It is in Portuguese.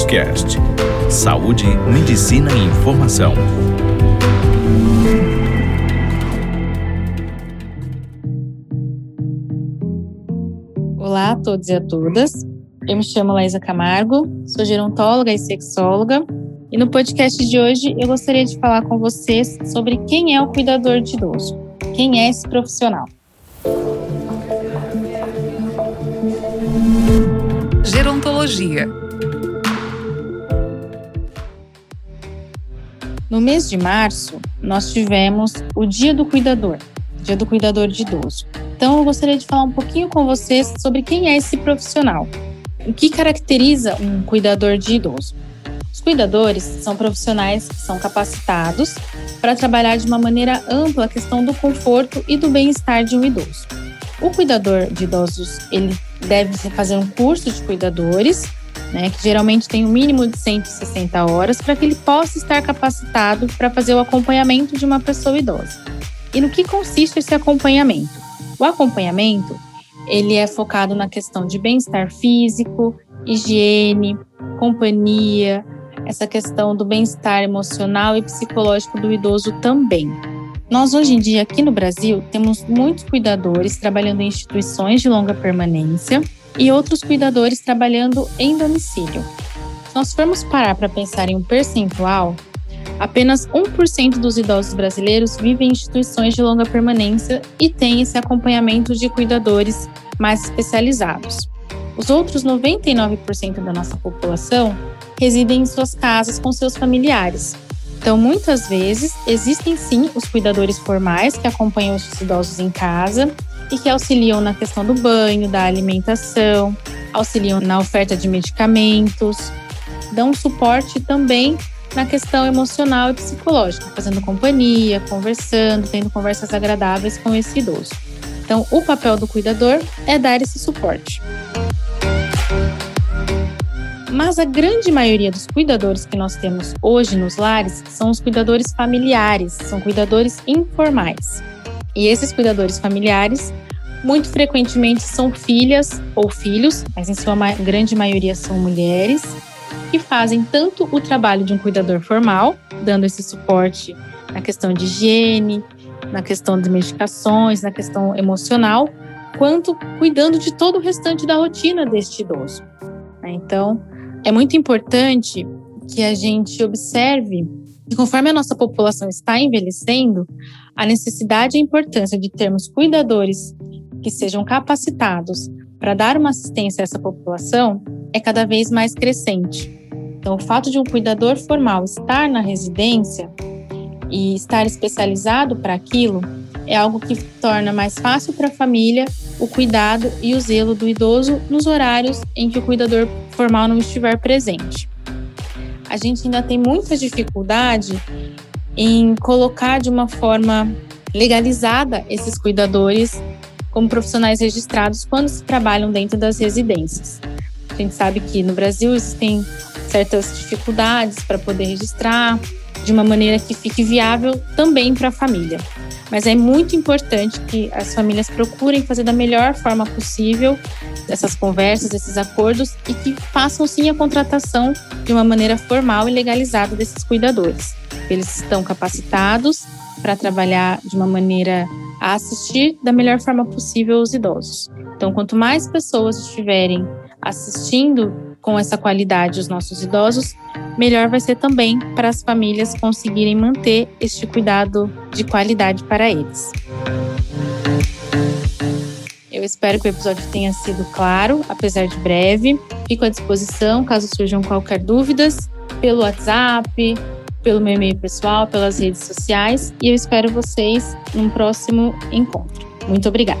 Doctors Cast. Saúde, medicina e informação. Olá a todos e a todas. Eu me chamo Laísa Camargo, sou gerontóloga e sexóloga. E no podcast de hoje eu gostaria de falar com vocês sobre quem é o cuidador de idoso. Quem é esse profissional? Gerontologia. No mês de março, nós tivemos o Dia do Cuidador, Dia do Cuidador de Idoso. Então, eu gostaria de falar um pouquinho com vocês sobre quem é esse profissional. O que caracteriza um cuidador de idoso? Os cuidadores são profissionais que são capacitados para trabalhar de uma maneira ampla a questão do conforto e do bem-estar de um idoso. O cuidador de idosos, ele deve fazer um curso de cuidadores, né, que geralmente tem um mínimo de 160 horas, para que ele possa estar capacitado para fazer o acompanhamento de uma pessoa idosa. E no que consiste esse acompanhamento? O acompanhamento, ele é focado na questão de bem-estar físico, higiene, companhia, essa questão do bem-estar emocional e psicológico do idoso também. Nós, hoje em dia, aqui no Brasil, temos muitos cuidadores trabalhando em instituições de longa permanência e outros cuidadores trabalhando em domicílio. Se nós formos parar para pensar em um percentual, apenas 1% dos idosos brasileiros vivem em instituições de longa permanência e têm esse acompanhamento de cuidadores mais especializados. Os outros 99% da nossa população residem em suas casas com seus familiares, então, muitas vezes, existem sim os cuidadores formais que acompanham os idosos em casa e que auxiliam na questão do banho, da alimentação, auxiliam na oferta de medicamentos, dão suporte também na questão emocional e psicológica, fazendo companhia, conversando, tendo conversas agradáveis com esse idoso. Então, o papel do cuidador é dar esse suporte. Mas a grande maioria dos cuidadores que nós temos hoje nos lares são os cuidadores familiares, são cuidadores informais. E esses cuidadores familiares, muito frequentemente, são filhas ou filhos, mas em sua grande maioria são mulheres, que fazem tanto o trabalho de um cuidador formal, dando esse suporte na questão de higiene, na questão de medicações, na questão emocional, quanto cuidando de todo o restante da rotina deste idoso. Então, é muito importante que a gente observe que, conforme a nossa população está envelhecendo, a necessidade e a importância de termos cuidadores que sejam capacitados para dar uma assistência a essa população é cada vez mais crescente. Então, o fato de um cuidador formal estar na residência e estar especializado para aquilo é algo que torna mais fácil para a família o cuidado e o zelo do idoso nos horários em que o cuidador formal não estiver presente. A gente ainda tem muita dificuldade em colocar de uma forma legalizada esses cuidadores como profissionais registrados quando se trabalham dentro das residências. A gente sabe que no Brasil existem certas dificuldades para poder registrar de uma maneira que fique viável também para a família. Mas é muito importante que as famílias procurem fazer da melhor forma possível essas conversas, esses acordos e que façam sim a contratação de uma maneira formal e legalizada desses cuidadores. Eles estão capacitados para trabalhar de uma maneira a assistir da melhor forma possível os idosos. Então, quanto mais pessoas estiverem assistindo com essa qualidade os nossos idosos, melhor vai ser também para as famílias conseguirem manter este cuidado de qualidade para eles. Eu espero que o episódio tenha sido claro, apesar de breve. Fico à disposição caso surjam qualquer dúvidas pelo WhatsApp, pelo meu e-mail pessoal, pelas redes sociais e eu espero vocês num próximo encontro. Muito obrigada.